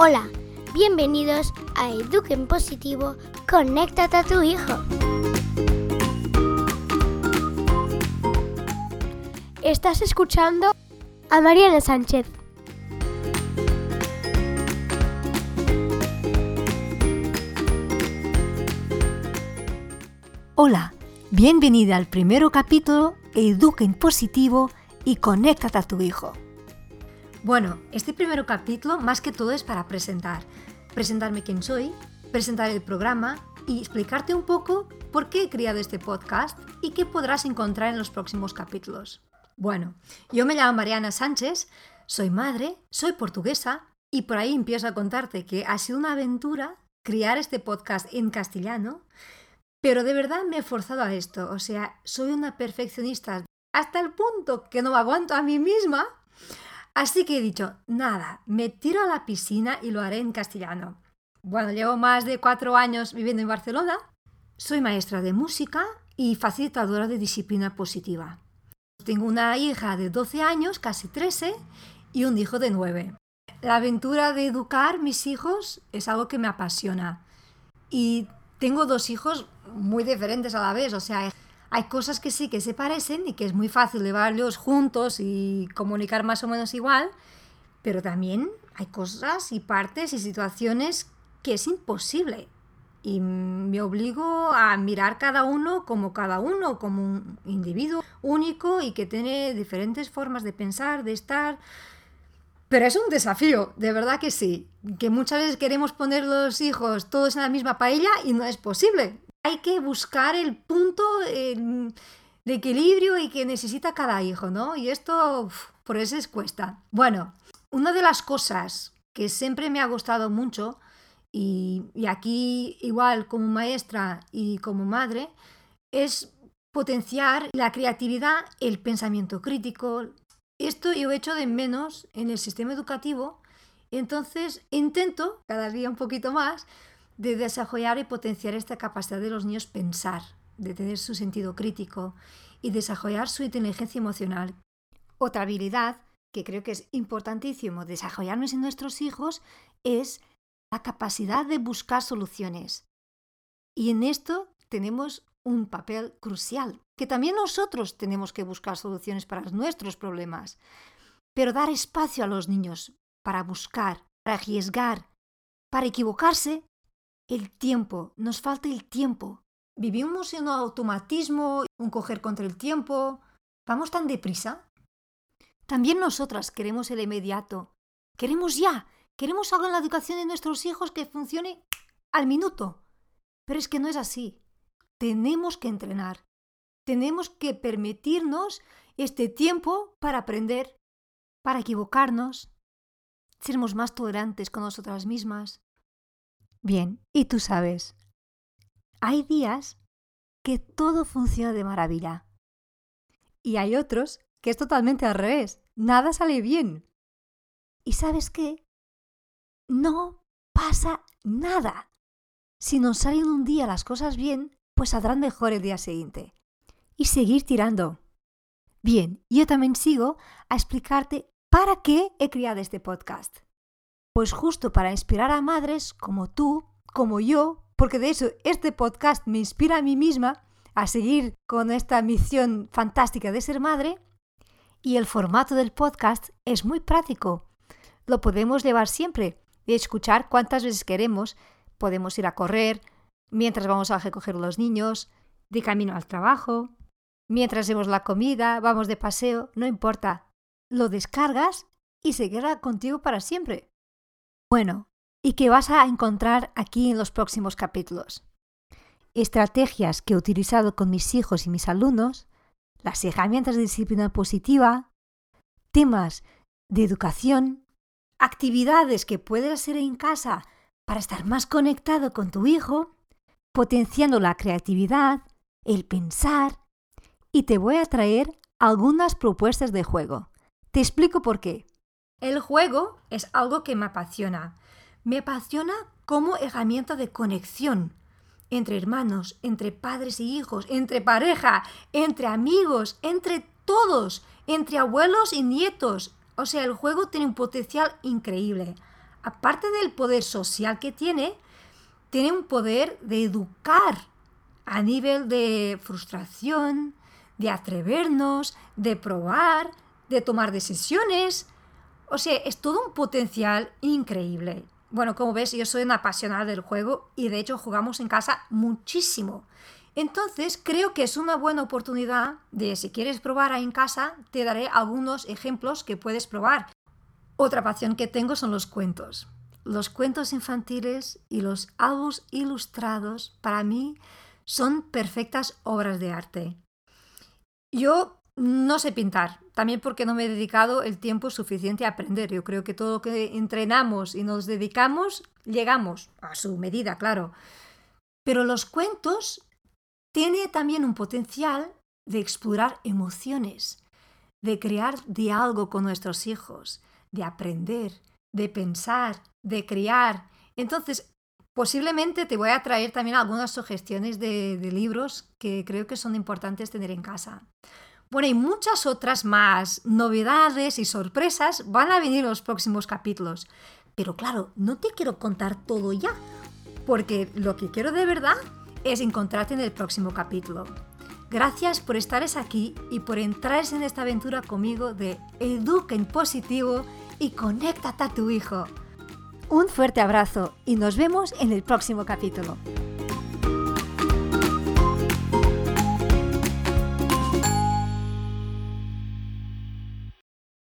Hola, bienvenidos a Eduquen Positivo, conéctate a tu hijo. Estás escuchando a Mariana Sánchez. Hola, bienvenida al primer capítulo Eduquen Positivo y conéctate a tu hijo. Bueno, este primer capítulo más que todo es para presentar. Presentarme quién soy, presentar el programa y explicarte un poco por qué he creado este podcast y qué podrás encontrar en los próximos capítulos. Bueno, yo me llamo Mariana Sánchez, soy madre, soy portuguesa y por ahí empiezo a contarte que ha sido una aventura crear este podcast en castellano, pero de verdad me he forzado a esto, o sea, soy una perfeccionista hasta el punto que no me aguanto a mí misma Así que he dicho, nada, me tiro a la piscina y lo haré en castellano. Bueno, llevo más de cuatro años viviendo en Barcelona. Soy maestra de música y facilitadora de disciplina positiva. Tengo una hija de 12 años, casi 13, y un hijo de 9. La aventura de educar mis hijos es algo que me apasiona. Y tengo dos hijos muy diferentes a la vez, o sea, hay cosas que sí que se parecen y que es muy fácil llevarlos juntos y comunicar más o menos igual, pero también hay cosas y partes y situaciones que es imposible. Y me obligo a mirar cada uno como cada uno, como un individuo único y que tiene diferentes formas de pensar, de estar. Pero es un desafío, de verdad que sí. Que muchas veces queremos poner los hijos todos en la misma paella y no es posible hay que buscar el punto de equilibrio y que necesita cada hijo, ¿no? Y esto, por eso es cuesta. Bueno, una de las cosas que siempre me ha gustado mucho, y, y aquí igual como maestra y como madre, es potenciar la creatividad, el pensamiento crítico. Esto yo he hecho de menos en el sistema educativo, entonces intento cada día un poquito más de desarrollar y potenciar esta capacidad de los niños pensar, de tener su sentido crítico y desarrollar su inteligencia emocional. Otra habilidad que creo que es importantísimo desarrollarnos en nuestros hijos es la capacidad de buscar soluciones. Y en esto tenemos un papel crucial, que también nosotros tenemos que buscar soluciones para nuestros problemas, pero dar espacio a los niños para buscar, para arriesgar, para equivocarse el tiempo, nos falta el tiempo. Vivimos en un automatismo, un coger contra el tiempo. ¿Vamos tan deprisa? También nosotras queremos el inmediato. Queremos ya. Queremos algo en la educación de nuestros hijos que funcione al minuto. Pero es que no es así. Tenemos que entrenar. Tenemos que permitirnos este tiempo para aprender, para equivocarnos, sermos más tolerantes con nosotras mismas, Bien, y tú sabes, hay días que todo funciona de maravilla. Y hay otros que es totalmente al revés, nada sale bien. ¿Y sabes qué? No pasa nada. Si nos salen un día las cosas bien, pues saldrán mejor el día siguiente. Y seguir tirando. Bien, yo también sigo a explicarte para qué he creado este podcast. Pues justo para inspirar a madres como tú, como yo, porque de eso este podcast me inspira a mí misma a seguir con esta misión fantástica de ser madre. Y el formato del podcast es muy práctico. Lo podemos llevar siempre y escuchar cuantas veces queremos. Podemos ir a correr, mientras vamos a recoger los niños, de camino al trabajo, mientras hacemos la comida, vamos de paseo, no importa. Lo descargas y se queda contigo para siempre. Bueno, ¿y qué vas a encontrar aquí en los próximos capítulos? Estrategias que he utilizado con mis hijos y mis alumnos, las herramientas de disciplina positiva, temas de educación, actividades que puedes hacer en casa para estar más conectado con tu hijo, potenciando la creatividad, el pensar, y te voy a traer algunas propuestas de juego. Te explico por qué. El juego es algo que me apasiona. Me apasiona como herramienta de conexión entre hermanos, entre padres y hijos, entre pareja, entre amigos, entre todos, entre abuelos y nietos. O sea, el juego tiene un potencial increíble. aparte del poder social que tiene, tiene un poder de educar a nivel de frustración, de atrevernos, de probar, de tomar decisiones. O sea, es todo un potencial increíble. Bueno, como ves, yo soy una apasionada del juego y de hecho jugamos en casa muchísimo. Entonces, creo que es una buena oportunidad de, si quieres probar ahí en casa, te daré algunos ejemplos que puedes probar. Otra pasión que tengo son los cuentos. Los cuentos infantiles y los álbumes ilustrados, para mí, son perfectas obras de arte. Yo no sé pintar, también porque no me he dedicado el tiempo suficiente a aprender. Yo creo que todo lo que entrenamos y nos dedicamos, llegamos, a su medida, claro. Pero los cuentos tienen también un potencial de explorar emociones, de crear diálogo con nuestros hijos, de aprender, de pensar, de criar. Entonces, Posiblemente te voy a traer también algunas sugestiones de, libros que creo que son importantes tener en casa. Bueno, y muchas otras más novedades y sorpresas van a venir en los próximos capítulos. Pero claro, no te quiero contar todo ya, porque lo que quiero de verdad es encontrarte en el próximo capítulo. Gracias por estar aquí y por entrar en esta aventura conmigo de Educa en positivo y conéctate a tu hijo. Un fuerte abrazo y nos vemos en el próximo capítulo.